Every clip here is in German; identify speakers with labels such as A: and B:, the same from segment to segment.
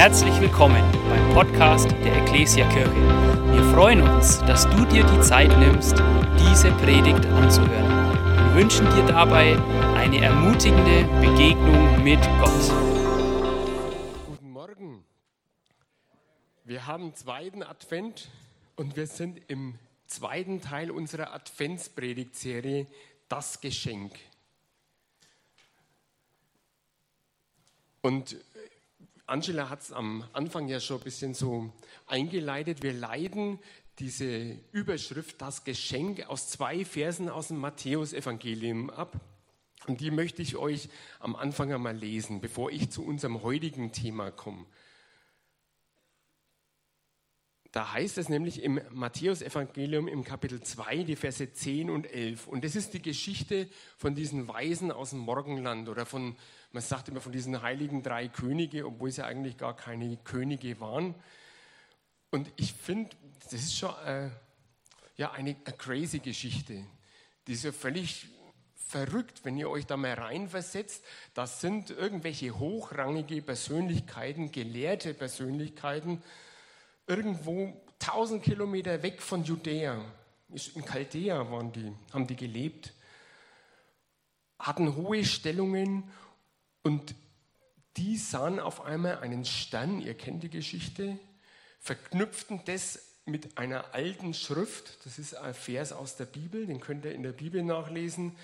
A: Herzlich willkommen beim Podcast der Ecclesia Kirche. Wir freuen uns, dass du dir die Zeit nimmst, diese Predigt anzuhören. Wir wünschen dir dabei eine ermutigende Begegnung mit Gott.
B: Guten Morgen. Wir haben zweiten Advent und wir sind im zweiten Teil unserer Adventspredigtserie Das Geschenk. Und Angela hat es am Anfang ja schon ein bisschen so eingeleitet. Wir leiten diese Überschrift, das Geschenk, aus zwei Versen aus dem Matthäusevangelium ab. Und die möchte ich euch am Anfang einmal lesen, bevor ich zu unserem heutigen Thema komme. Da heißt es nämlich im Matthäusevangelium im Kapitel 2, die Verse 10 und 11. Und das ist die Geschichte von diesen Weisen aus dem Morgenland oder von man sagt immer von diesen heiligen drei Könige, obwohl sie eigentlich gar keine Könige waren. Und ich finde, das ist schon äh, ja, eine, eine crazy Geschichte. Die ist ja völlig verrückt, wenn ihr euch da mal reinversetzt. Das sind irgendwelche hochrangige Persönlichkeiten, gelehrte Persönlichkeiten, irgendwo 1000 Kilometer weg von Judäa. In Chaldea waren die, haben die gelebt, hatten hohe Stellungen und die sahen auf einmal einen Stern, ihr kennt die Geschichte, verknüpften das mit einer alten Schrift, das ist ein Vers aus der Bibel, den könnt ihr in der Bibel nachlesen.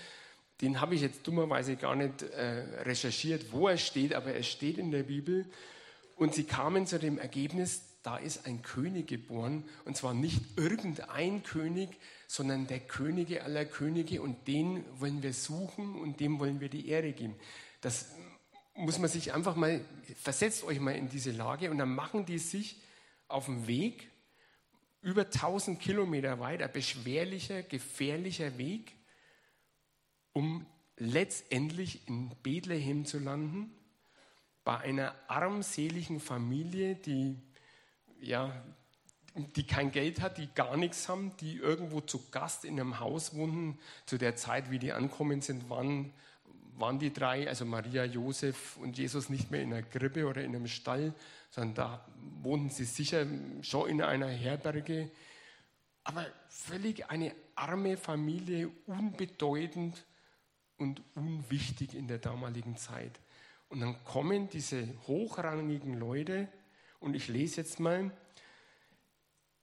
B: Den habe ich jetzt dummerweise gar nicht äh, recherchiert, wo er steht, aber er steht in der Bibel. Und sie kamen zu dem Ergebnis, da ist ein König geboren, und zwar nicht irgendein König, sondern der Könige aller Könige, und den wollen wir suchen und dem wollen wir die Ehre geben. Das muss man sich einfach mal, versetzt euch mal in diese Lage und dann machen die sich auf dem Weg über 1000 Kilometer weit, ein beschwerlicher, gefährlicher Weg, um letztendlich in Bethlehem zu landen, bei einer armseligen Familie, die, ja, die kein Geld hat, die gar nichts haben, die irgendwo zu Gast in einem Haus wohnen. Zu der Zeit, wie die ankommen sind, waren waren die drei, also Maria, Josef und Jesus, nicht mehr in einer Krippe oder in einem Stall, sondern da wohnten sie sicher schon in einer Herberge. Aber völlig eine arme Familie, unbedeutend und unwichtig in der damaligen Zeit. Und dann kommen diese hochrangigen Leute, und ich lese jetzt mal,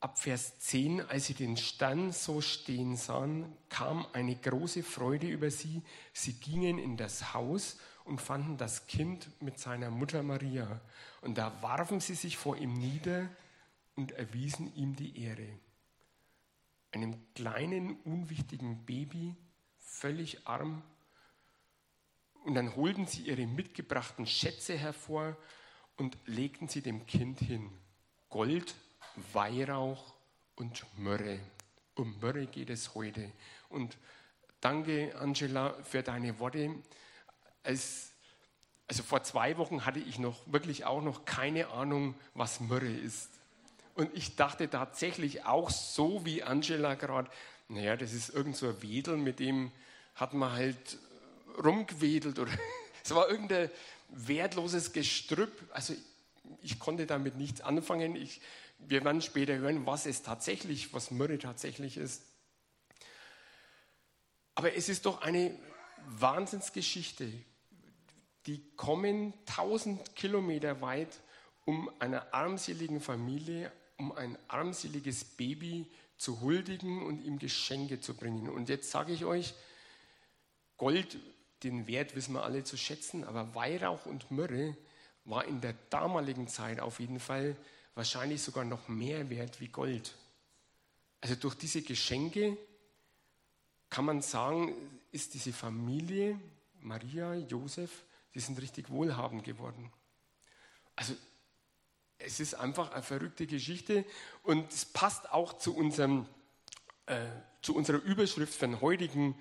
B: ab Vers 10, als sie den Stern so stehen sahen, kam eine große Freude über sie. Sie gingen in das Haus und fanden das Kind mit seiner Mutter Maria. Und da warfen sie sich vor ihm nieder und erwiesen ihm die Ehre. Einem kleinen, unwichtigen Baby, völlig arm. Und dann holten sie ihre mitgebrachten Schätze hervor und legten sie dem Kind hin. Gold, Weihrauch und Myrrhe. Um Myrrhe geht es heute. Und danke, Angela, für deine Worte. Als, also vor zwei Wochen hatte ich noch wirklich auch noch keine Ahnung, was Myrrhe ist. Und ich dachte tatsächlich auch so wie Angela gerade, naja, das ist irgend so ein Wedel, mit dem hat man halt rumgewedelt oder es war irgendein wertloses Gestrüpp. Also ich konnte damit nichts anfangen. Ich wir werden später hören, was es tatsächlich, was Myrrhe tatsächlich ist. Aber es ist doch eine Wahnsinnsgeschichte. Die kommen tausend Kilometer weit, um einer armseligen Familie, um ein armseliges Baby zu huldigen und ihm Geschenke zu bringen. Und jetzt sage ich euch, Gold, den Wert wissen wir alle zu schätzen, aber Weihrauch und Myrrhe war in der damaligen Zeit auf jeden Fall wahrscheinlich sogar noch mehr wert wie Gold. Also durch diese Geschenke kann man sagen, ist diese Familie, Maria, Josef, die sind richtig wohlhabend geworden. Also es ist einfach eine verrückte Geschichte und es passt auch zu, unserem, äh, zu unserer Überschrift für den heutigen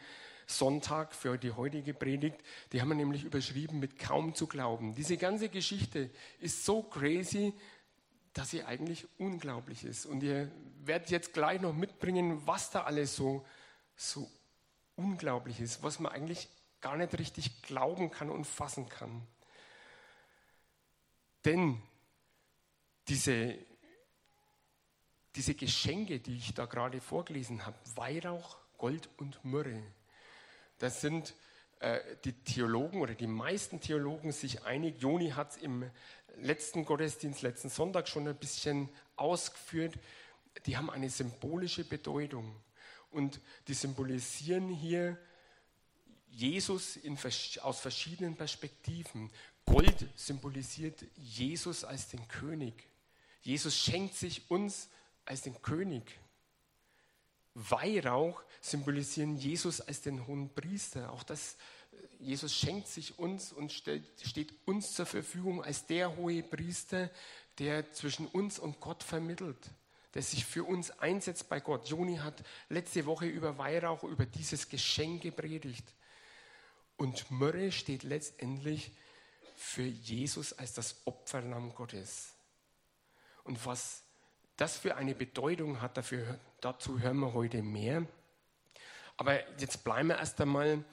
B: Sonntag, für die heutige Predigt. Die haben wir nämlich überschrieben mit kaum zu glauben. Diese ganze Geschichte ist so crazy, dass sie eigentlich unglaublich ist. Und ihr werdet jetzt gleich noch mitbringen, was da alles so, so unglaublich ist, was man eigentlich gar nicht richtig glauben kann und fassen kann. Denn diese, diese Geschenke, die ich da gerade vorgelesen habe, Weihrauch, Gold und Myrrhe, das sind äh, die Theologen oder die meisten Theologen sich einig. Joni hat es im letzten Gottesdienst, letzten Sonntag schon ein bisschen ausgeführt. Die haben eine symbolische Bedeutung und die symbolisieren hier Jesus in, aus verschiedenen Perspektiven. Gold symbolisiert Jesus als den König. Jesus schenkt sich uns als den König. Weihrauch symbolisieren Jesus als den hohen Priester. Auch das, Jesus schenkt sich uns und stellt, steht uns zur Verfügung als der hohe Priester, der zwischen uns und Gott vermittelt, der sich für uns einsetzt bei Gott. Joni hat letzte Woche über Weihrauch, über dieses Geschenk gepredigt. Und Myrrhe steht letztendlich für Jesus als das Opferlamm Gottes. Und was das für eine Bedeutung hat, dafür, dazu hören wir heute mehr. Aber jetzt bleiben wir erst einmal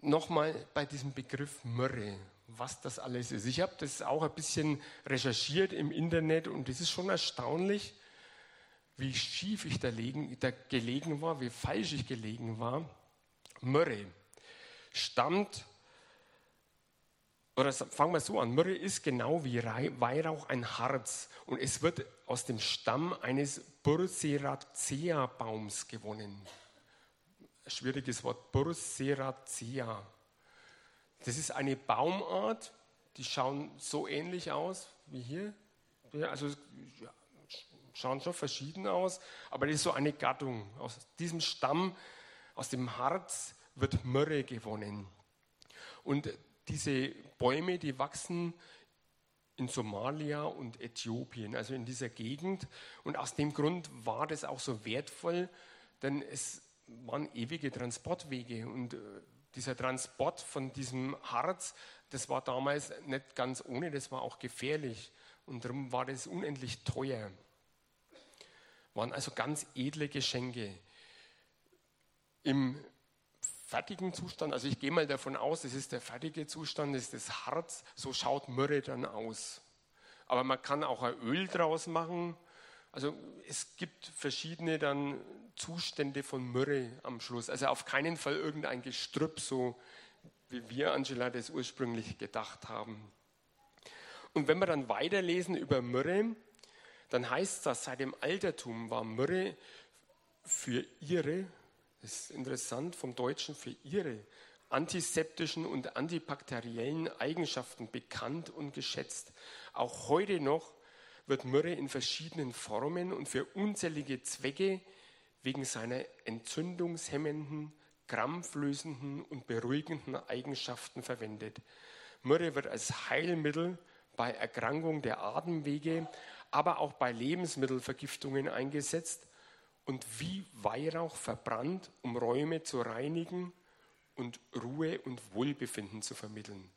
B: nochmal bei diesem Begriff Myrrhe, was das alles ist. Ich habe das auch ein bisschen recherchiert im Internet und es ist schon erstaunlich, wie schief ich da, legen, da gelegen war, wie falsch ich gelegen war. Myrrhe stammt oder fangen wir so an, Myrrhe ist genau wie Weihrauch ein Harz und es wird aus dem Stamm eines Burseracea-Baums gewonnen. Schwieriges Wort, Burseracea. Das ist eine Baumart, die schauen so ähnlich aus wie hier. Also schauen schon verschieden aus, aber das ist so eine Gattung. Aus diesem Stamm, aus dem Harz wird Myrrhe gewonnen. Und diese Bäume, die wachsen in Somalia und Äthiopien, also in dieser Gegend. Und aus dem Grund war das auch so wertvoll, denn es waren ewige Transportwege. Und äh, dieser Transport von diesem Harz, das war damals nicht ganz ohne, das war auch gefährlich. Und darum war das unendlich teuer. Waren also ganz edle Geschenke. Im fertigen Zustand, also ich gehe mal davon aus, das ist der fertige Zustand, das ist das Harz, so schaut Myrrhe dann aus. Aber man kann auch ein Öl draus machen. Also es gibt verschiedene dann Zustände von Myrrhe am Schluss. Also auf keinen Fall irgendein Gestrüpp, so wie wir, Angela, das ursprünglich gedacht haben. Und wenn wir dann weiterlesen über Myrrhe, dann heißt das, seit dem Altertum war Myrrhe für ihre, das ist interessant vom Deutschen für ihre antiseptischen und antibakteriellen Eigenschaften bekannt und geschätzt. Auch heute noch wird Myrrhe in verschiedenen Formen und für unzählige Zwecke wegen seiner entzündungshemmenden, krampflösenden und beruhigenden Eigenschaften verwendet. Myrrhe wird als Heilmittel bei Erkrankung der Atemwege, aber auch bei Lebensmittelvergiftungen eingesetzt und wie Weihrauch verbrannt, um Räume zu reinigen und Ruhe und Wohlbefinden zu vermitteln.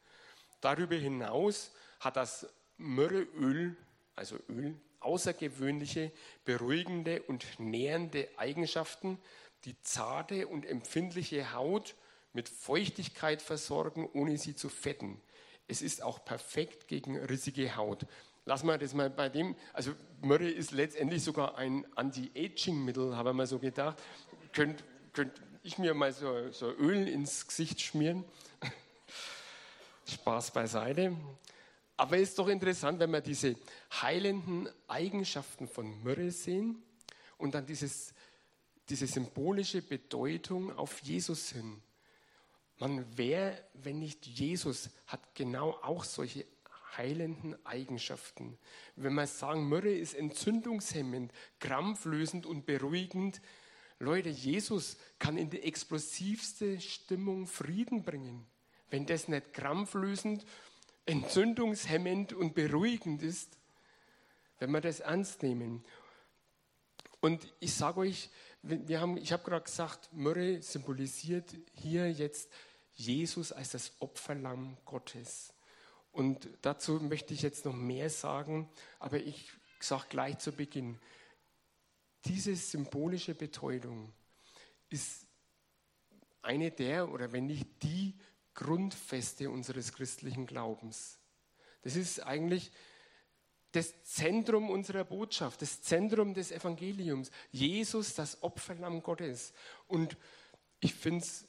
B: Darüber hinaus hat das Myrrheöl, also Öl, außergewöhnliche, beruhigende und nährende Eigenschaften, die zarte und empfindliche Haut mit Feuchtigkeit versorgen, ohne sie zu fetten. Es ist auch perfekt gegen rissige Haut. Lass mal das mal bei dem, also Myrrhe ist letztendlich sogar ein Anti-Aging-Mittel, habe ich mal so gedacht. Könnte könnt ich mir mal so, so Öl ins Gesicht schmieren? Spaß beiseite. Aber es ist doch interessant, wenn wir diese heilenden Eigenschaften von Myrrhe sehen und dann dieses, diese symbolische Bedeutung auf Jesus hin. Man, wer, wenn nicht Jesus, hat genau auch solche heilenden Eigenschaften. Wenn wir sagen, Myrrhe ist entzündungshemmend, krampflösend und beruhigend, Leute, Jesus kann in die explosivste Stimmung Frieden bringen. Wenn das nicht krampflösend, entzündungshemmend und beruhigend ist, wenn wir das ernst nehmen. Und ich sage euch, wir haben, ich habe gerade gesagt, Myrrhe symbolisiert hier jetzt Jesus als das Opferlamm Gottes. Und dazu möchte ich jetzt noch mehr sagen, aber ich sage gleich zu Beginn, diese symbolische Bedeutung ist eine der oder wenn nicht die Grundfeste unseres christlichen Glaubens. Das ist eigentlich das Zentrum unserer Botschaft, das Zentrum des Evangeliums. Jesus, das Opferlamm Gottes. Und ich finde es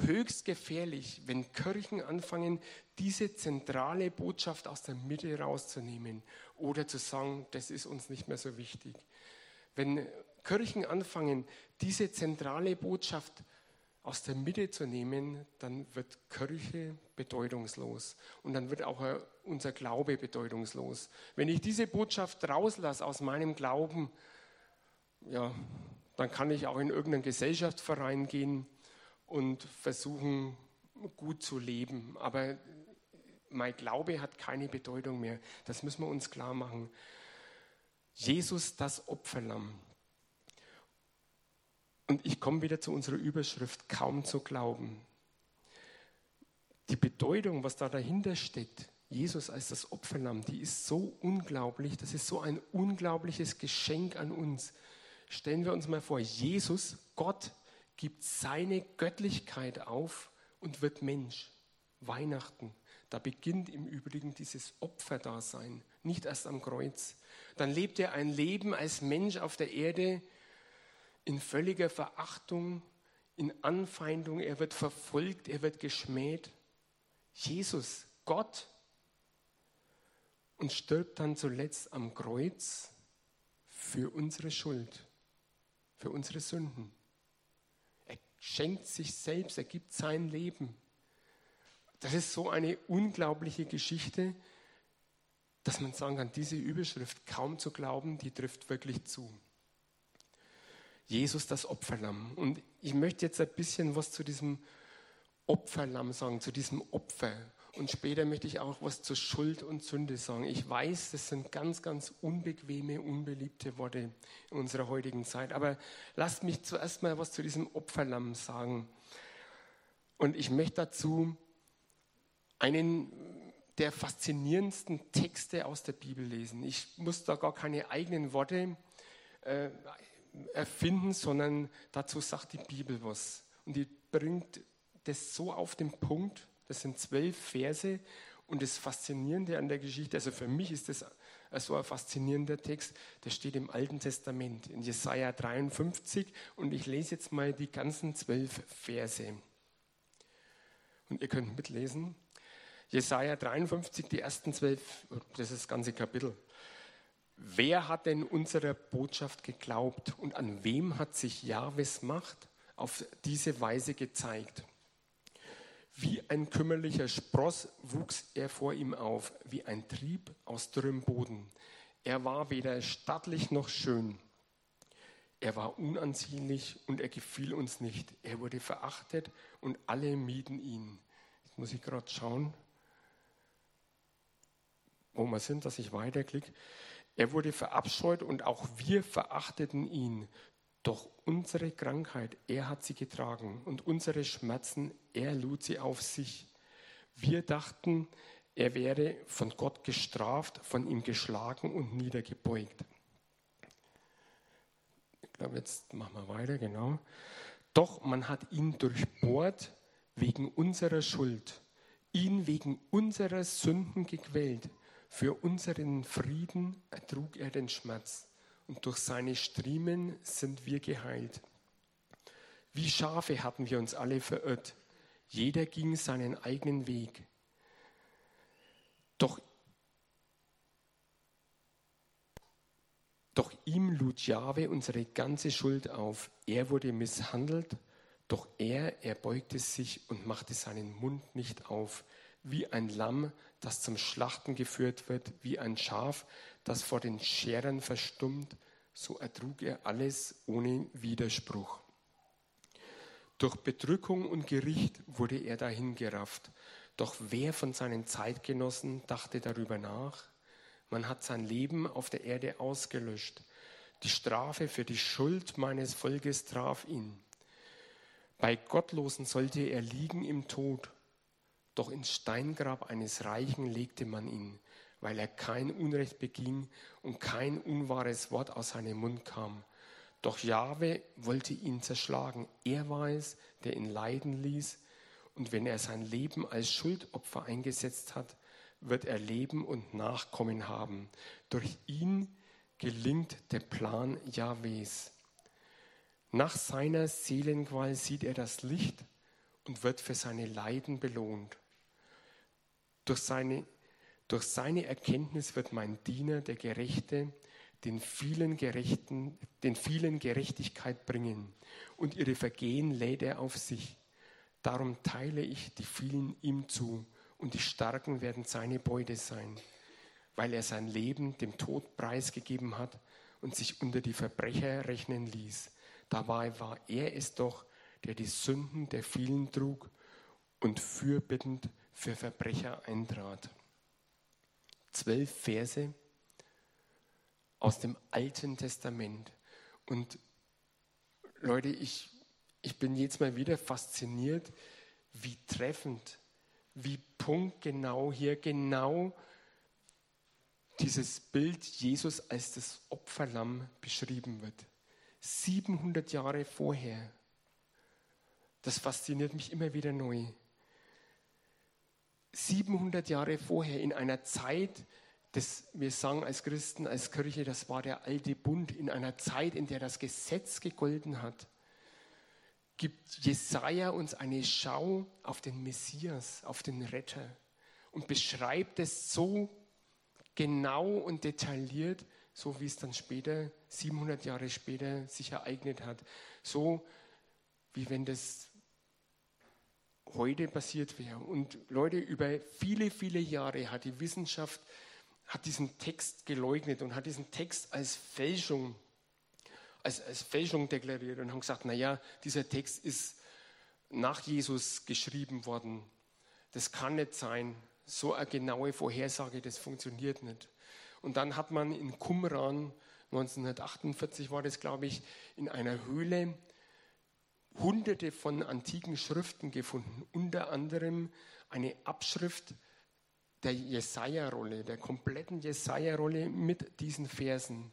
B: höchst gefährlich, wenn Kirchen anfangen, diese zentrale Botschaft aus der Mitte rauszunehmen oder zu sagen, das ist uns nicht mehr so wichtig. Wenn Kirchen anfangen, diese zentrale Botschaft aus der Mitte zu nehmen, dann wird Kirche bedeutungslos und dann wird auch unser Glaube bedeutungslos. Wenn ich diese Botschaft rauslasse aus meinem Glauben, ja, dann kann ich auch in irgendeinen Gesellschaftsverein gehen und versuchen, gut zu leben. Aber mein Glaube hat keine Bedeutung mehr. Das müssen wir uns klar machen. Jesus, das Opferlamm. Und ich komme wieder zu unserer Überschrift, kaum zu glauben. Die Bedeutung, was da dahinter steckt, Jesus als das Opferlamm, die ist so unglaublich, das ist so ein unglaubliches Geschenk an uns. Stellen wir uns mal vor, Jesus, Gott, gibt seine Göttlichkeit auf und wird Mensch. Weihnachten. Da beginnt im Übrigen dieses Opferdasein, nicht erst am Kreuz. Dann lebt er ein Leben als Mensch auf der Erde in völliger Verachtung, in Anfeindung. Er wird verfolgt, er wird geschmäht. Jesus, Gott, und stirbt dann zuletzt am Kreuz für unsere Schuld, für unsere Sünden schenkt sich selbst, er gibt sein Leben. Das ist so eine unglaubliche Geschichte, dass man sagen kann, diese Überschrift kaum zu glauben, die trifft wirklich zu. Jesus das Opferlamm. Und ich möchte jetzt ein bisschen was zu diesem Opferlamm sagen, zu diesem Opfer. Und später möchte ich auch was zur Schuld und Sünde sagen. Ich weiß, das sind ganz, ganz unbequeme, unbeliebte Worte in unserer heutigen Zeit. Aber lasst mich zuerst mal was zu diesem Opferlamm sagen. Und ich möchte dazu einen der faszinierendsten Texte aus der Bibel lesen. Ich muss da gar keine eigenen Worte äh, erfinden, sondern dazu sagt die Bibel was. Und die bringt das so auf den Punkt, das sind zwölf Verse und das Faszinierende an der Geschichte, also für mich ist das so ein faszinierender Text, der steht im Alten Testament, in Jesaja 53 und ich lese jetzt mal die ganzen zwölf Verse. Und ihr könnt mitlesen. Jesaja 53, die ersten zwölf, das ist das ganze Kapitel. Wer hat denn unserer Botschaft geglaubt und an wem hat sich Jahwes Macht auf diese Weise gezeigt? Wie ein kümmerlicher Spross wuchs er vor ihm auf, wie ein Trieb aus dürrem Boden. Er war weder stattlich noch schön. Er war unansehnlich und er gefiel uns nicht. Er wurde verachtet und alle mieden ihn. Jetzt muss ich gerade schauen, wo wir sind, dass ich weiterklicke. Er wurde verabscheut und auch wir verachteten ihn. Doch unsere Krankheit, er hat sie getragen und unsere Schmerzen, er lud sie auf sich. Wir dachten, er wäre von Gott gestraft, von ihm geschlagen und niedergebeugt. Ich glaube, jetzt machen wir weiter, genau. Doch man hat ihn durchbohrt wegen unserer Schuld, ihn wegen unserer Sünden gequält. Für unseren Frieden ertrug er den Schmerz und durch seine Striemen sind wir geheilt. Wie Schafe hatten wir uns alle verirrt. Jeder ging seinen eigenen Weg. Doch, doch ihm lud Jahwe unsere ganze Schuld auf. Er wurde misshandelt, doch er erbeugte sich und machte seinen Mund nicht auf. Wie ein Lamm, das zum Schlachten geführt wird, wie ein Schaf, das vor den Scherern verstummt, so ertrug er alles ohne Widerspruch. Durch Bedrückung und Gericht wurde er dahingerafft. Doch wer von seinen Zeitgenossen dachte darüber nach? Man hat sein Leben auf der Erde ausgelöscht. Die Strafe für die Schuld meines Volkes traf ihn. Bei Gottlosen sollte er liegen im Tod. Doch ins Steingrab eines Reichen legte man ihn weil er kein Unrecht beging und kein unwahres Wort aus seinem Mund kam. Doch Jahwe wollte ihn zerschlagen. Er war es, der ihn leiden ließ. Und wenn er sein Leben als Schuldopfer eingesetzt hat, wird er leben und Nachkommen haben. Durch ihn gelingt der Plan Jahwes. Nach seiner Seelenqual sieht er das Licht und wird für seine Leiden belohnt. Durch seine, durch seine Erkenntnis wird mein Diener, der Gerechte, den vielen, Gerechten, den vielen Gerechtigkeit bringen und ihre Vergehen lädt er auf sich. Darum teile ich die vielen ihm zu und die Starken werden seine Beute sein, weil er sein Leben dem Tod preisgegeben hat und sich unter die Verbrecher rechnen ließ. Dabei war er es doch, der die Sünden der vielen trug und fürbittend für Verbrecher eintrat. Zwölf Verse aus dem Alten Testament. Und Leute, ich, ich bin jetzt mal wieder fasziniert, wie treffend, wie punktgenau hier genau dieses Bild Jesus als das Opferlamm beschrieben wird. 700 Jahre vorher. Das fasziniert mich immer wieder neu. 700 Jahre vorher in einer Zeit, das wir sagen als Christen, als Kirche, das war der alte Bund, in einer Zeit, in der das Gesetz gegolten hat, gibt Jesaja uns eine Schau auf den Messias, auf den Retter und beschreibt es so genau und detailliert, so wie es dann später, 700 Jahre später, sich ereignet hat. So wie wenn das heute passiert wäre. Und Leute, über viele, viele Jahre hat die Wissenschaft hat diesen Text geleugnet und hat diesen Text als Fälschung, als, als Fälschung deklariert und haben gesagt, naja, dieser Text ist nach Jesus geschrieben worden. Das kann nicht sein. So eine genaue Vorhersage, das funktioniert nicht. Und dann hat man in Qumran, 1948 war das, glaube ich, in einer Höhle hunderte von antiken Schriften gefunden, unter anderem eine Abschrift der Jesaja-Rolle, der kompletten Jesaja-Rolle mit diesen Versen.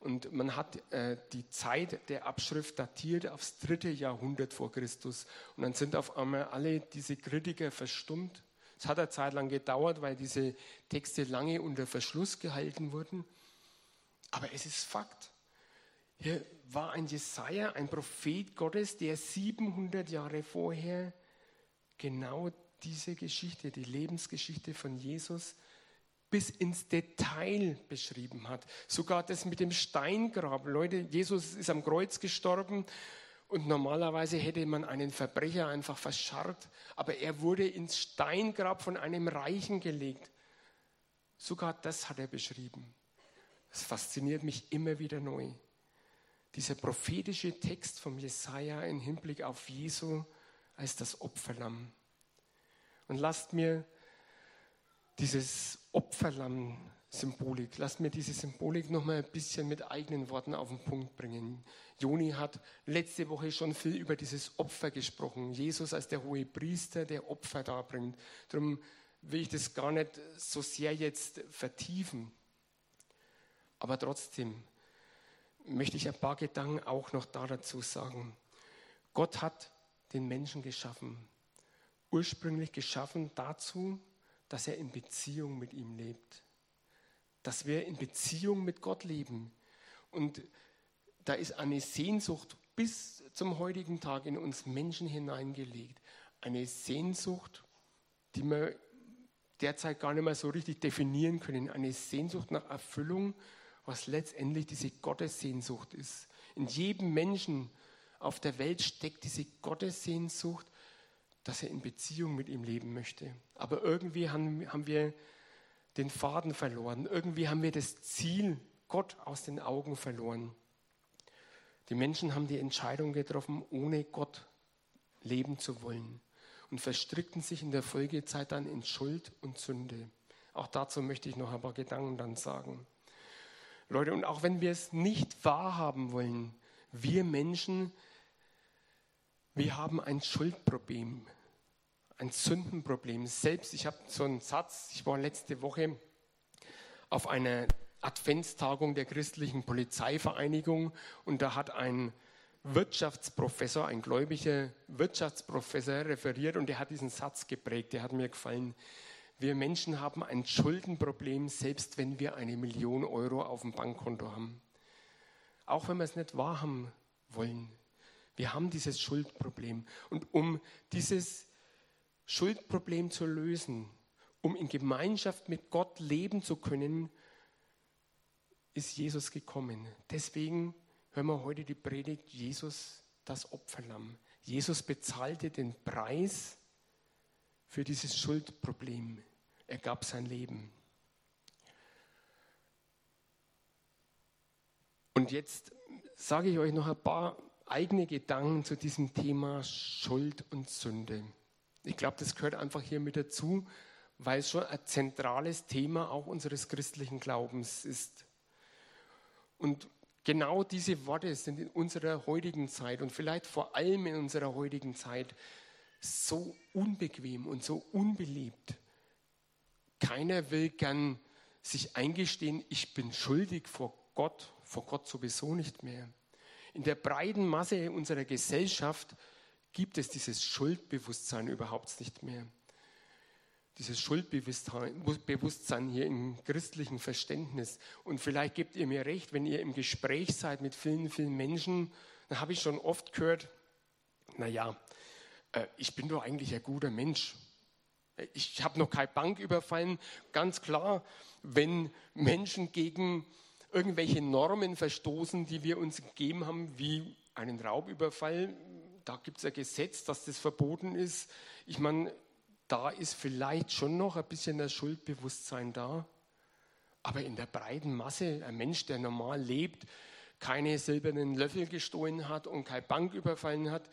B: Und man hat äh, die Zeit der Abschrift datiert aufs dritte Jahrhundert vor Christus. Und dann sind auf einmal alle diese Kritiker verstummt. Es hat eine Zeit lang gedauert, weil diese Texte lange unter Verschluss gehalten wurden. Aber es ist Fakt. Hier war ein Jesaja, ein Prophet Gottes, der 700 Jahre vorher genau diese Geschichte, die Lebensgeschichte von Jesus, bis ins Detail beschrieben hat. Sogar das mit dem Steingrab. Leute, Jesus ist am Kreuz gestorben und normalerweise hätte man einen Verbrecher einfach verscharrt, aber er wurde ins Steingrab von einem Reichen gelegt. Sogar das hat er beschrieben. Das fasziniert mich immer wieder neu. Dieser prophetische Text vom Jesaja im Hinblick auf Jesu als das Opferlamm. Und lasst mir dieses Opferlamm-Symbolik, lasst mir diese Symbolik noch mal ein bisschen mit eigenen Worten auf den Punkt bringen. Joni hat letzte Woche schon viel über dieses Opfer gesprochen. Jesus als der hohe Priester, der Opfer darbringt. Darum will ich das gar nicht so sehr jetzt vertiefen. Aber trotzdem möchte ich ein paar Gedanken auch noch da dazu sagen. Gott hat den Menschen geschaffen ursprünglich geschaffen dazu, dass er in Beziehung mit ihm lebt. Dass wir in Beziehung mit Gott leben. Und da ist eine Sehnsucht bis zum heutigen Tag in uns Menschen hineingelegt. Eine Sehnsucht, die wir derzeit gar nicht mehr so richtig definieren können. Eine Sehnsucht nach Erfüllung, was letztendlich diese Gottessehnsucht ist. In jedem Menschen auf der Welt steckt diese Gottessehnsucht dass er in Beziehung mit ihm leben möchte. Aber irgendwie haben, haben wir den Faden verloren. Irgendwie haben wir das Ziel Gott aus den Augen verloren. Die Menschen haben die Entscheidung getroffen, ohne Gott leben zu wollen und verstrickten sich in der Folgezeit dann in Schuld und Sünde. Auch dazu möchte ich noch ein paar Gedanken dann sagen. Leute, und auch wenn wir es nicht wahrhaben wollen, wir Menschen wir haben ein Schuldproblem, ein Sündenproblem. Selbst, ich habe so einen Satz, ich war letzte Woche auf einer Adventstagung der christlichen Polizeivereinigung und da hat ein Wirtschaftsprofessor, ein gläubiger Wirtschaftsprofessor referiert und der hat diesen Satz geprägt, der hat mir gefallen. Wir Menschen haben ein Schuldenproblem, selbst wenn wir eine Million Euro auf dem Bankkonto haben. Auch wenn wir es nicht wahrhaben wollen. Wir haben dieses Schuldproblem. Und um dieses Schuldproblem zu lösen, um in Gemeinschaft mit Gott leben zu können, ist Jesus gekommen. Deswegen hören wir heute die Predigt Jesus, das Opferlamm. Jesus bezahlte den Preis für dieses Schuldproblem. Er gab sein Leben. Und jetzt sage ich euch noch ein paar eigene Gedanken zu diesem Thema Schuld und Sünde. Ich glaube, das gehört einfach hier mit dazu, weil es schon ein zentrales Thema auch unseres christlichen Glaubens ist. Und genau diese Worte sind in unserer heutigen Zeit und vielleicht vor allem in unserer heutigen Zeit so unbequem und so unbeliebt. Keiner will gern sich eingestehen, ich bin schuldig vor Gott, vor Gott sowieso nicht mehr. In der breiten Masse unserer Gesellschaft gibt es dieses Schuldbewusstsein überhaupt nicht mehr. Dieses Schuldbewusstsein hier im christlichen Verständnis. Und vielleicht gebt ihr mir recht, wenn ihr im Gespräch seid mit vielen, vielen Menschen, dann habe ich schon oft gehört, naja, äh, ich bin doch eigentlich ein guter Mensch. Ich habe noch keine Bank überfallen. Ganz klar, wenn Menschen gegen irgendwelche Normen verstoßen, die wir uns gegeben haben, wie einen Raubüberfall, da gibt es ein Gesetz, dass das verboten ist. Ich meine, da ist vielleicht schon noch ein bisschen das Schuldbewusstsein da. Aber in der breiten Masse, ein Mensch, der normal lebt, keine silbernen Löffel gestohlen hat und keine Bank überfallen hat,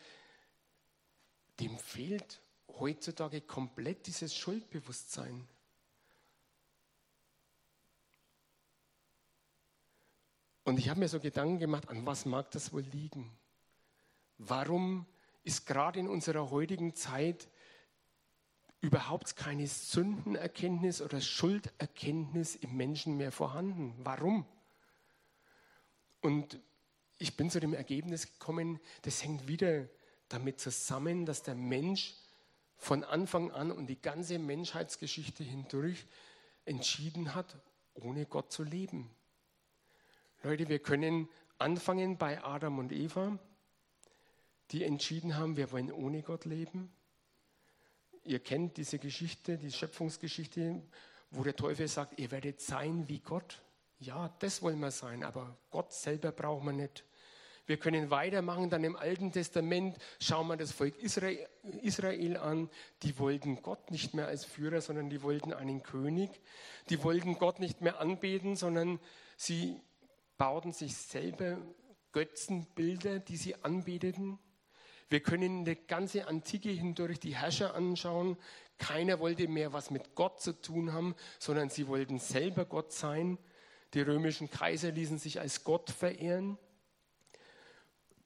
B: dem fehlt heutzutage komplett dieses Schuldbewusstsein. Und ich habe mir so Gedanken gemacht, an was mag das wohl liegen? Warum ist gerade in unserer heutigen Zeit überhaupt keine Sündenerkenntnis oder Schulderkenntnis im Menschen mehr vorhanden? Warum? Und ich bin zu dem Ergebnis gekommen, das hängt wieder damit zusammen, dass der Mensch von Anfang an und die ganze Menschheitsgeschichte hindurch entschieden hat, ohne Gott zu leben. Leute, wir können anfangen bei Adam und Eva die entschieden haben, wir wollen ohne Gott leben. Ihr kennt diese Geschichte, die Schöpfungsgeschichte, wo der Teufel sagt, ihr werdet sein wie Gott. Ja, das wollen wir sein, aber Gott selber braucht man nicht. Wir können weitermachen, dann im Alten Testament schauen wir das Volk Israel, an. Die wollten Gott nicht mehr als Führer, sondern die wollten einen König. Die wollten Gott nicht mehr anbeten, sondern sie bauten sich selber Götzenbilder, die sie anbeteten. Wir können die ganze Antike hindurch die Herrscher anschauen. Keiner wollte mehr was mit Gott zu tun haben, sondern sie wollten selber Gott sein. Die römischen Kaiser ließen sich als Gott verehren.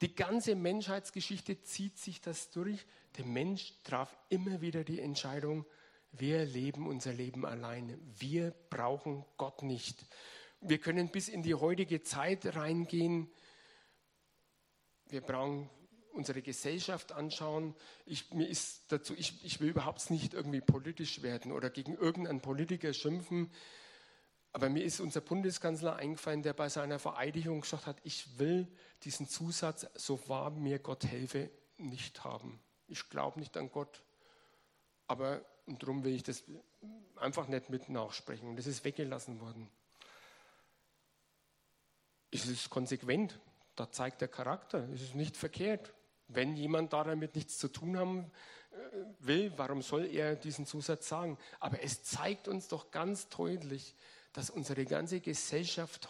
B: Die ganze Menschheitsgeschichte zieht sich das durch. Der Mensch traf immer wieder die Entscheidung, wir leben unser Leben alleine. Wir brauchen Gott nicht. Wir können bis in die heutige Zeit reingehen. Wir brauchen unsere Gesellschaft anschauen. Ich, mir ist dazu, ich, ich will überhaupt nicht irgendwie politisch werden oder gegen irgendeinen Politiker schimpfen. Aber mir ist unser Bundeskanzler eingefallen, der bei seiner Vereidigung gesagt hat, ich will diesen Zusatz, so wahr mir Gott helfe, nicht haben. Ich glaube nicht an Gott, aber darum will ich das einfach nicht mit nachsprechen. Und das ist weggelassen worden. Es ist konsequent, da zeigt der Charakter, es ist nicht verkehrt. Wenn jemand damit nichts zu tun haben äh, will, warum soll er diesen Zusatz sagen? Aber es zeigt uns doch ganz deutlich, dass unsere ganze Gesellschaft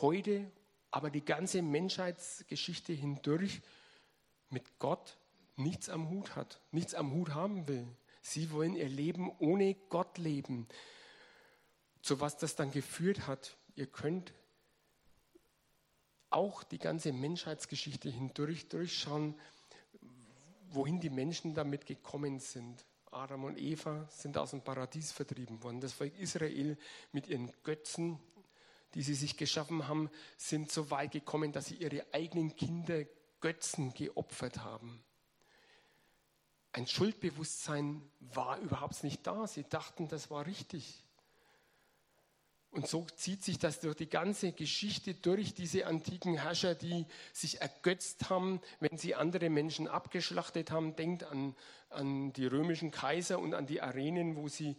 B: heute, aber die ganze Menschheitsgeschichte hindurch mit Gott nichts am Hut hat, nichts am Hut haben will. Sie wollen ihr Leben ohne Gott leben. Zu was das dann geführt hat, ihr könnt auch die ganze Menschheitsgeschichte hindurch durchschauen, wohin die Menschen damit gekommen sind. Adam und Eva sind aus dem Paradies vertrieben worden. Das Volk Israel mit ihren Götzen, die sie sich geschaffen haben, sind so weit gekommen, dass sie ihre eigenen Kinder Götzen geopfert haben. ein Schuldbewusstsein war überhaupt nicht da. Sie dachten, das war richtig. Und so zieht sich das durch die ganze Geschichte durch, diese antiken Herrscher, die sich ergötzt haben, wenn sie andere Menschen abgeschlachtet haben. Denkt an, an die römischen Kaiser und an die Arenen, wo sie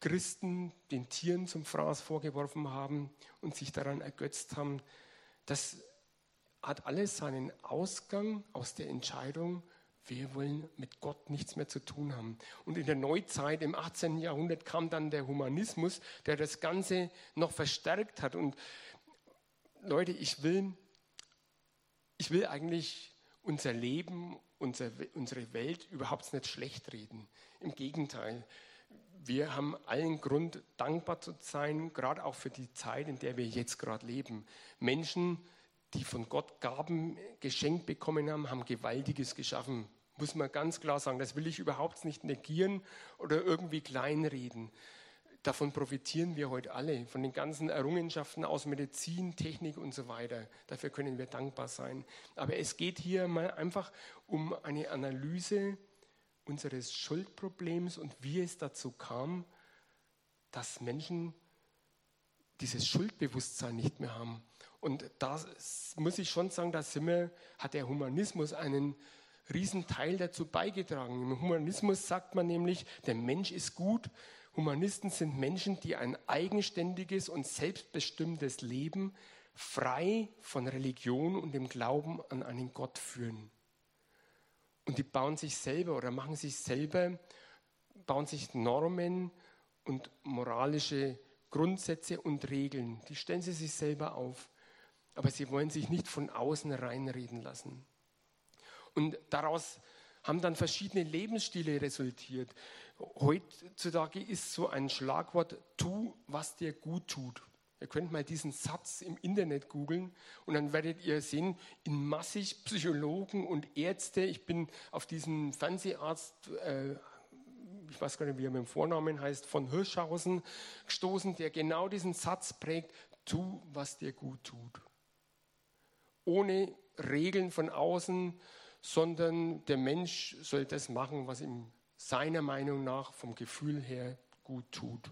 B: Christen den Tieren zum Fraß vorgeworfen haben und sich daran ergötzt haben. Das hat alles seinen Ausgang aus der Entscheidung, wir wollen mit Gott nichts mehr zu tun haben. Und in der Neuzeit, im 18. Jahrhundert, kam dann der Humanismus, der das Ganze noch verstärkt hat. Und Leute, ich will, ich will eigentlich unser Leben, unser, unsere Welt überhaupt nicht schlecht reden. Im Gegenteil, wir haben allen Grund, dankbar zu sein, gerade auch für die Zeit, in der wir jetzt gerade leben. Menschen, die von Gott Gaben geschenkt bekommen haben, haben Gewaltiges geschaffen. Muss man ganz klar sagen. Das will ich überhaupt nicht negieren oder irgendwie kleinreden. Davon profitieren wir heute alle, von den ganzen Errungenschaften aus Medizin, Technik und so weiter. Dafür können wir dankbar sein. Aber es geht hier mal einfach um eine Analyse unseres Schuldproblems und wie es dazu kam, dass Menschen dieses Schuldbewusstsein nicht mehr haben. Und da muss ich schon sagen, da wir, hat der Humanismus einen riesen Teil dazu beigetragen. Im Humanismus sagt man nämlich, der Mensch ist gut. Humanisten sind Menschen, die ein eigenständiges und selbstbestimmtes Leben frei von Religion und dem Glauben an einen Gott führen. Und die bauen sich selber oder machen sich selber, bauen sich Normen und moralische Grundsätze und Regeln. Die stellen sie sich selber auf aber sie wollen sich nicht von außen reinreden lassen. Und daraus haben dann verschiedene Lebensstile resultiert. Heutzutage ist so ein Schlagwort, tu, was dir gut tut. Ihr könnt mal diesen Satz im Internet googeln und dann werdet ihr sehen, in massig Psychologen und Ärzte, ich bin auf diesen Fernseharzt, äh, ich weiß gar nicht, wie er mit dem Vornamen heißt, von Hirschhausen gestoßen, der genau diesen Satz prägt, tu, was dir gut tut ohne Regeln von außen, sondern der Mensch soll das machen, was ihm seiner Meinung nach vom Gefühl her gut tut.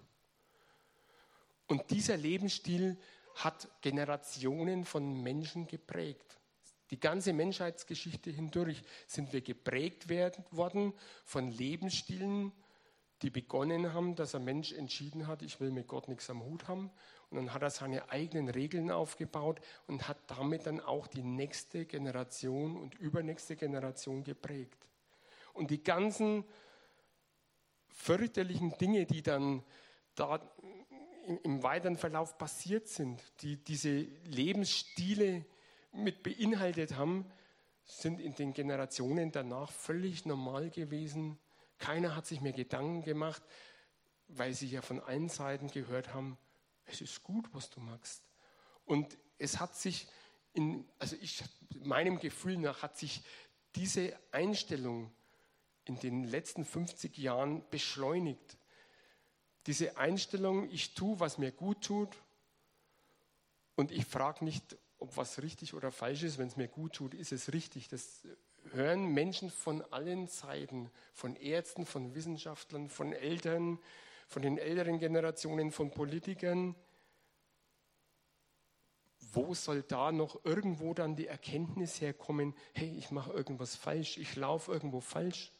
B: Und dieser Lebensstil hat Generationen von Menschen geprägt. Die ganze Menschheitsgeschichte hindurch sind wir geprägt werden, worden von Lebensstilen, die begonnen haben, dass ein Mensch entschieden hat, ich will mit Gott nichts am Hut haben und dann hat er seine eigenen Regeln aufgebaut und hat damit dann auch die nächste Generation und übernächste Generation geprägt. Und die ganzen fürchterlichen Dinge, die dann da im weiteren Verlauf passiert sind, die diese Lebensstile mit beinhaltet haben, sind in den Generationen danach völlig normal gewesen. Keiner hat sich mehr Gedanken gemacht, weil sie ja von allen Seiten gehört haben, es ist gut, was du machst. Und es hat sich, in, also ich, meinem Gefühl nach, hat sich diese Einstellung in den letzten 50 Jahren beschleunigt. Diese Einstellung, ich tue, was mir gut tut und ich frage nicht, ob was richtig oder falsch ist. Wenn es mir gut tut, ist es richtig. Das hören Menschen von allen Seiten, von Ärzten, von Wissenschaftlern, von Eltern, von den älteren Generationen von Politikern. Wo soll da noch irgendwo dann die Erkenntnis herkommen, hey, ich mache irgendwas falsch, ich laufe irgendwo falsch,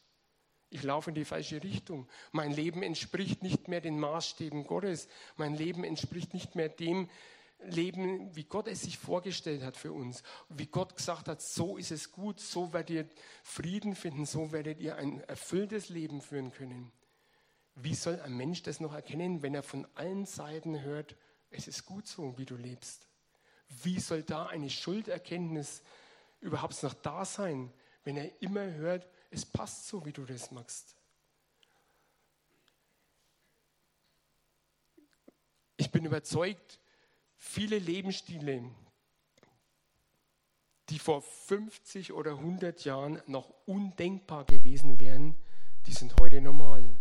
B: ich laufe in die falsche Richtung, mein Leben entspricht nicht mehr den Maßstäben Gottes, mein Leben entspricht nicht mehr dem Leben, wie Gott es sich vorgestellt hat für uns, wie Gott gesagt hat, so ist es gut, so werdet ihr Frieden finden, so werdet ihr ein erfülltes Leben führen können. Wie soll ein Mensch das noch erkennen, wenn er von allen Seiten hört, es ist gut so, wie du lebst? Wie soll da eine Schulderkenntnis überhaupt noch da sein, wenn er immer hört, es passt so, wie du das machst? Ich bin überzeugt, viele Lebensstile, die vor 50 oder 100 Jahren noch undenkbar gewesen wären, die sind heute normal.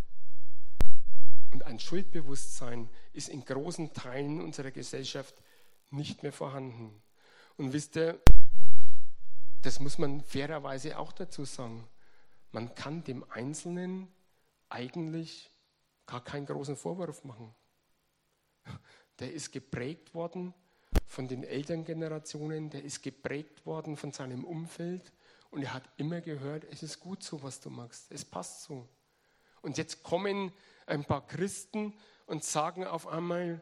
B: Und ein Schuldbewusstsein ist in großen Teilen unserer Gesellschaft nicht mehr vorhanden. Und wisst ihr, das muss man fairerweise auch dazu sagen. man kann dem Einzelnen eigentlich gar keinen großen Vorwurf machen. Der ist geprägt worden von den Elterngenerationen, der ist geprägt worden von seinem Umfeld und er hat immer gehört, es ist gut so, was du machst, es passt so. Und jetzt kommen ein paar Christen und sagen auf einmal,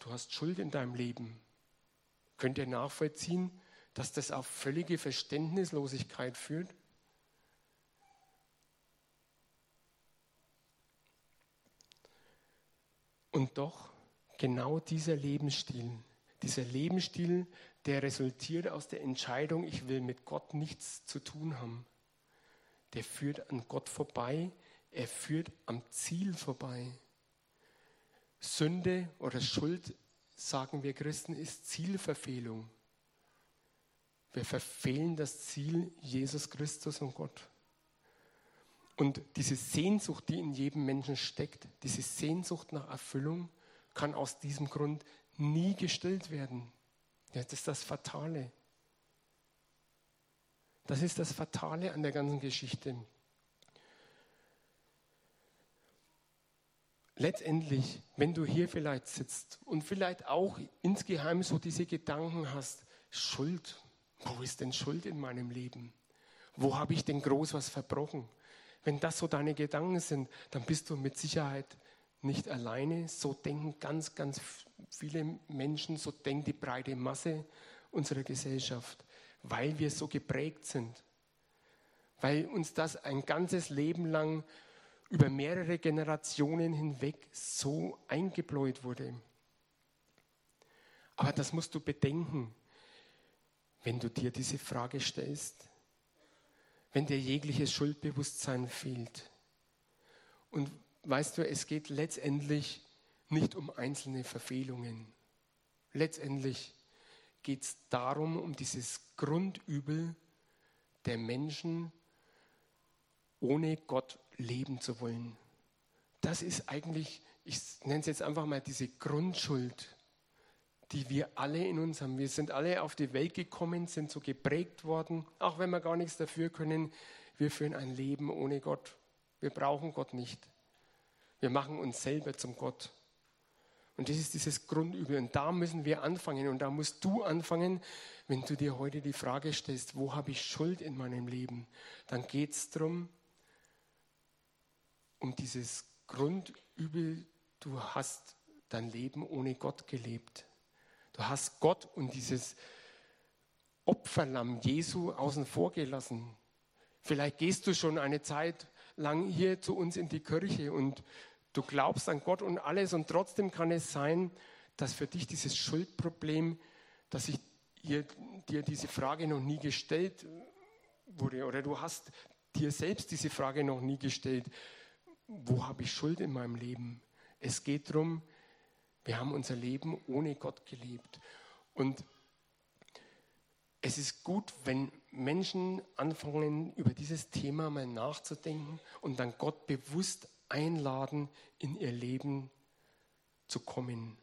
B: du hast Schuld in deinem Leben. Könnt ihr nachvollziehen, dass das auf völlige Verständnislosigkeit führt? Und doch genau dieser Lebensstil, dieser Lebensstil, der resultiert aus der Entscheidung, ich will mit Gott nichts zu tun haben, der führt an Gott vorbei, er führt am Ziel vorbei. Sünde oder Schuld, sagen wir Christen, ist Zielverfehlung. Wir verfehlen das Ziel Jesus Christus und Gott. Und diese Sehnsucht, die in jedem Menschen steckt, diese Sehnsucht nach Erfüllung, kann aus diesem Grund nie gestillt werden. Das ist das Fatale. Das ist das Fatale an der ganzen Geschichte. Letztendlich, wenn du hier vielleicht sitzt und vielleicht auch insgeheim so diese Gedanken hast, Schuld, wo ist denn Schuld in meinem Leben? Wo habe ich denn groß was verbrochen? Wenn das so deine Gedanken sind, dann bist du mit Sicherheit nicht alleine. So denken ganz, ganz viele Menschen, so denkt die breite Masse unserer Gesellschaft, weil wir so geprägt sind, weil uns das ein ganzes Leben lang über mehrere Generationen hinweg so eingebläut wurde. Aber das musst du bedenken, wenn du dir diese Frage stellst wenn dir jegliches Schuldbewusstsein fehlt. Und weißt du, es geht letztendlich nicht um einzelne Verfehlungen. Letztendlich geht es darum, um dieses Grundübel der Menschen, ohne Gott leben zu wollen. Das ist eigentlich, ich nenne es jetzt einfach mal diese Grundschuld, die wir alle in uns haben. Wir sind alle auf die Welt gekommen, sind so geprägt worden, auch wenn wir gar nichts dafür können. Wir führen ein Leben ohne Gott. Wir brauchen Gott nicht. Wir machen uns selber zum Gott. Und das ist dieses Grundübel. Und da müssen wir anfangen. Und da musst du anfangen, wenn du dir heute die Frage stellst, wo habe ich Schuld in meinem Leben? Dann geht es darum, um dieses Grundübel, du hast dein Leben ohne Gott gelebt. Du hast Gott und dieses Opferlamm Jesu außen vor gelassen. Vielleicht gehst du schon eine Zeit lang hier zu uns in die Kirche und du glaubst an Gott und alles und trotzdem kann es sein, dass für dich dieses Schuldproblem, dass ich dir, dir diese Frage noch nie gestellt wurde oder du hast dir selbst diese Frage noch nie gestellt, wo habe ich Schuld in meinem Leben? Es geht darum, wir haben unser Leben ohne Gott gelebt. Und es ist gut, wenn Menschen anfangen, über dieses Thema mal nachzudenken und dann Gott bewusst einladen, in ihr Leben zu kommen.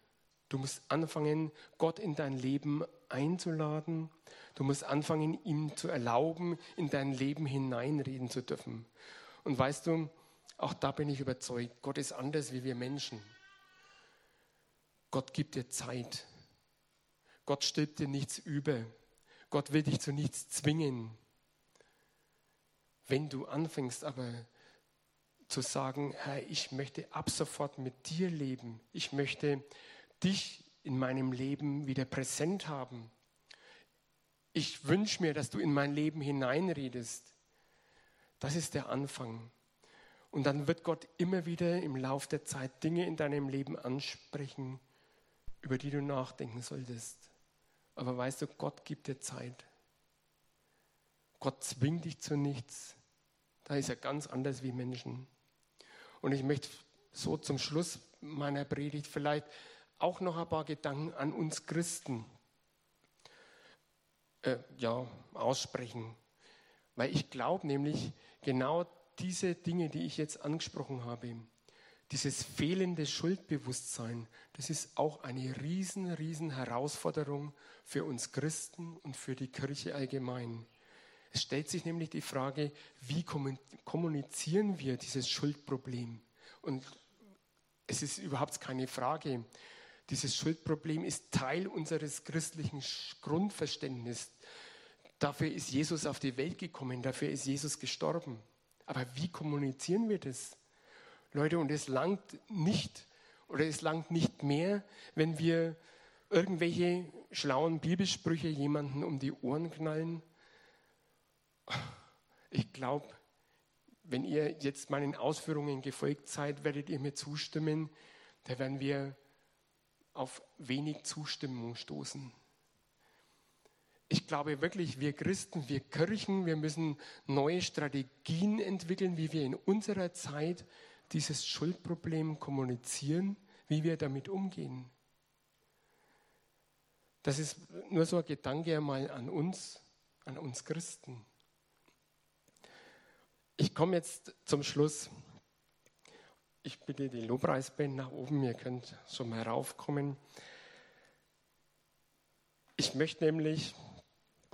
B: Du musst anfangen, Gott in dein Leben einzuladen. Du musst anfangen, ihm zu erlauben, in dein Leben hineinreden zu dürfen. Und weißt du, auch da bin ich überzeugt, Gott ist anders wie wir Menschen. Gott gibt dir Zeit. Gott stilbt dir nichts über. Gott will dich zu nichts zwingen. Wenn du anfängst aber zu sagen, Herr, ich möchte ab sofort mit dir leben. Ich möchte dich in meinem Leben wieder präsent haben. Ich wünsche mir, dass du in mein Leben hineinredest. Das ist der Anfang. Und dann wird Gott immer wieder im Lauf der Zeit Dinge in deinem Leben ansprechen, über die du nachdenken solltest. Aber weißt du, Gott gibt dir Zeit. Gott zwingt dich zu nichts. Da ist er ganz anders wie Menschen. Und ich möchte so zum Schluss meiner Predigt vielleicht auch noch ein paar Gedanken an uns Christen äh, ja, aussprechen. Weil ich glaube nämlich, genau diese Dinge, die ich jetzt angesprochen habe, dieses fehlende Schuldbewusstsein, das ist auch eine riesen, riesen Herausforderung für uns Christen und für die Kirche allgemein. Es stellt sich nämlich die Frage, wie kommunizieren wir dieses Schuldproblem? Und es ist überhaupt keine Frage. Dieses Schuldproblem ist Teil unseres christlichen Grundverständnisses. Dafür ist Jesus auf die Welt gekommen, dafür ist Jesus gestorben. Aber wie kommunizieren wir das? Leute, und es langt nicht oder es langt nicht mehr, wenn wir irgendwelche schlauen Bibelsprüche jemanden um die Ohren knallen. Ich glaube, wenn ihr jetzt meinen Ausführungen gefolgt seid, werdet ihr mir zustimmen, da werden wir auf wenig Zustimmung stoßen. Ich glaube wirklich, wir Christen, wir Kirchen, wir müssen neue Strategien entwickeln, wie wir in unserer Zeit dieses Schuldproblem kommunizieren, wie wir damit umgehen. Das ist nur so ein Gedanke einmal an uns, an uns Christen. Ich komme jetzt zum Schluss. Ich bitte die Lobpreisband nach oben, ihr könnt schon mal raufkommen. Ich möchte nämlich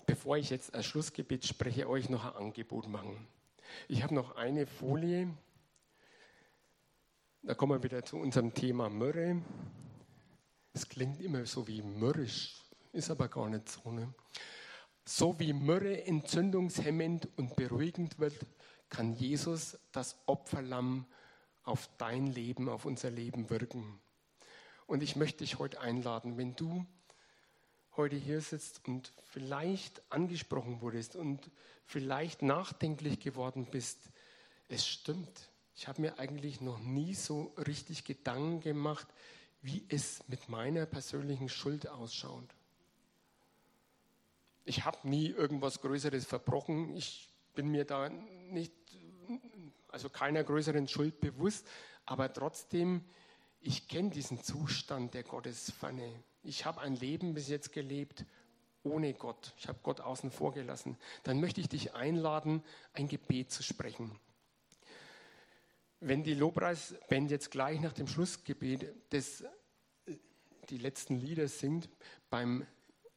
B: bevor ich jetzt als Schlussgebet spreche, euch noch ein Angebot machen. Ich habe noch eine Folie. Da kommen wir wieder zu unserem Thema Myrrhe. Es klingt immer so wie mürrisch, ist aber gar nicht so. Ne? So wie Myrrhe entzündungshemmend und beruhigend wird, kann Jesus das Opferlamm auf dein Leben, auf unser Leben wirken. Und ich möchte dich heute einladen, wenn du heute hier sitzt und vielleicht angesprochen wurdest und vielleicht nachdenklich geworden bist, es stimmt. Ich habe mir eigentlich noch nie so richtig Gedanken gemacht, wie es mit meiner persönlichen Schuld ausschaut. Ich habe nie irgendwas Größeres verbrochen. Ich bin mir da nicht, also keiner größeren Schuld bewusst, aber trotzdem, ich kenne diesen Zustand der Gottesferne ich habe ein Leben bis jetzt gelebt ohne Gott. Ich habe Gott außen vor gelassen. Dann möchte ich dich einladen, ein Gebet zu sprechen. Wenn die Lobpreisband jetzt gleich nach dem Schlussgebet des, die letzten Lieder singt, beim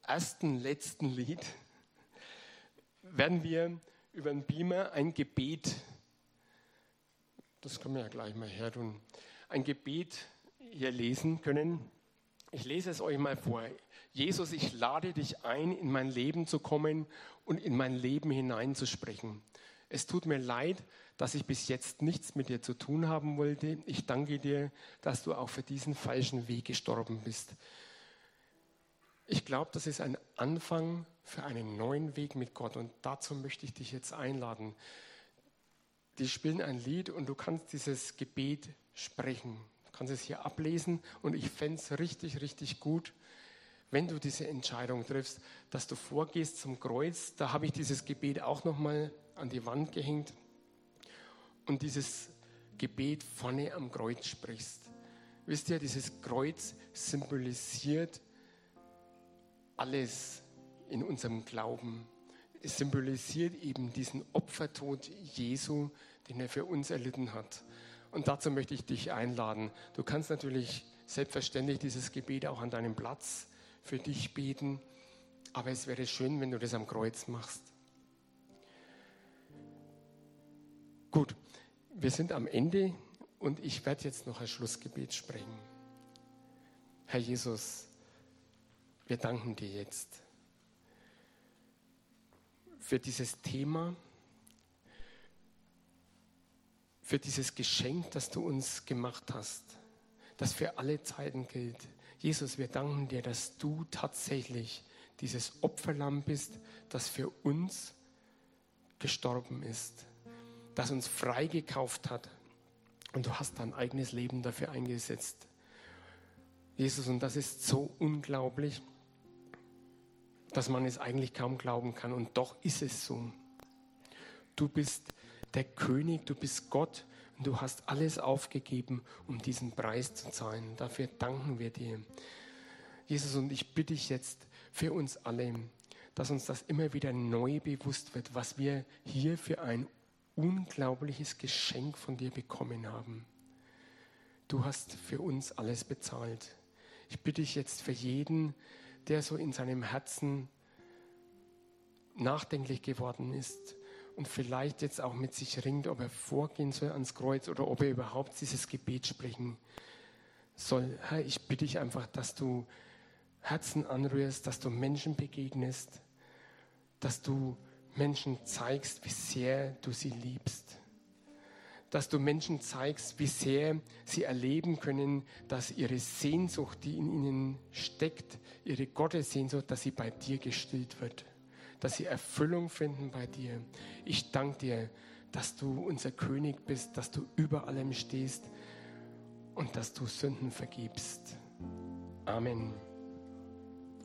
B: ersten, letzten Lied, werden wir über den Beamer ein Gebet, das können wir ja gleich mal her tun, ein Gebet hier lesen können. Ich lese es euch mal vor. Jesus, ich lade dich ein, in mein Leben zu kommen und in mein Leben hineinzusprechen. Es tut mir leid, dass ich bis jetzt nichts mit dir zu tun haben wollte. Ich danke dir, dass du auch für diesen falschen Weg gestorben bist. Ich glaube, das ist ein Anfang für einen neuen Weg mit Gott und dazu möchte ich dich jetzt einladen. Die spielen ein Lied und du kannst dieses Gebet sprechen kannst es hier ablesen und ich fände es richtig, richtig gut, wenn du diese Entscheidung triffst, dass du vorgehst zum Kreuz. Da habe ich dieses Gebet auch nochmal an die Wand gehängt und dieses Gebet vorne am Kreuz sprichst. Wisst ihr, dieses Kreuz symbolisiert alles in unserem Glauben. Es symbolisiert eben diesen Opfertod Jesu, den er für uns erlitten hat. Und dazu möchte ich dich einladen. Du kannst natürlich selbstverständlich dieses Gebet auch an deinem Platz für dich beten, aber es wäre schön, wenn du das am Kreuz machst. Gut, wir sind am Ende und ich werde jetzt noch ein Schlussgebet sprechen. Herr Jesus, wir danken dir jetzt für dieses Thema, für dieses Geschenk, das du uns gemacht hast, das für alle Zeiten gilt. Jesus, wir danken dir, dass du tatsächlich dieses Opferlamm bist, das für uns gestorben ist, das uns freigekauft hat. Und du hast dein eigenes Leben dafür eingesetzt. Jesus, und das ist so unglaublich, dass man es eigentlich kaum glauben kann. Und doch ist es so. Du bist der König, du bist Gott und du hast alles aufgegeben, um diesen Preis zu zahlen. Dafür danken wir dir. Jesus, und ich bitte dich jetzt für uns alle, dass uns das immer wieder neu bewusst wird, was wir hier für ein unglaubliches Geschenk von dir bekommen haben. Du hast für uns alles bezahlt. Ich bitte dich jetzt für jeden, der so in seinem Herzen nachdenklich geworden ist und vielleicht jetzt auch mit sich ringt, ob er vorgehen soll ans Kreuz oder ob er überhaupt dieses Gebet sprechen soll. Herr, ich bitte dich einfach, dass du Herzen anrührst, dass du Menschen begegnest, dass du Menschen zeigst, wie sehr du sie liebst. Dass du Menschen zeigst, wie sehr sie erleben können, dass ihre Sehnsucht, die in ihnen steckt, ihre Gottessehnsucht, dass sie bei dir gestillt wird. Dass sie Erfüllung finden bei dir. Ich danke dir, dass du unser König bist, dass du über allem stehst und dass du Sünden vergibst. Amen.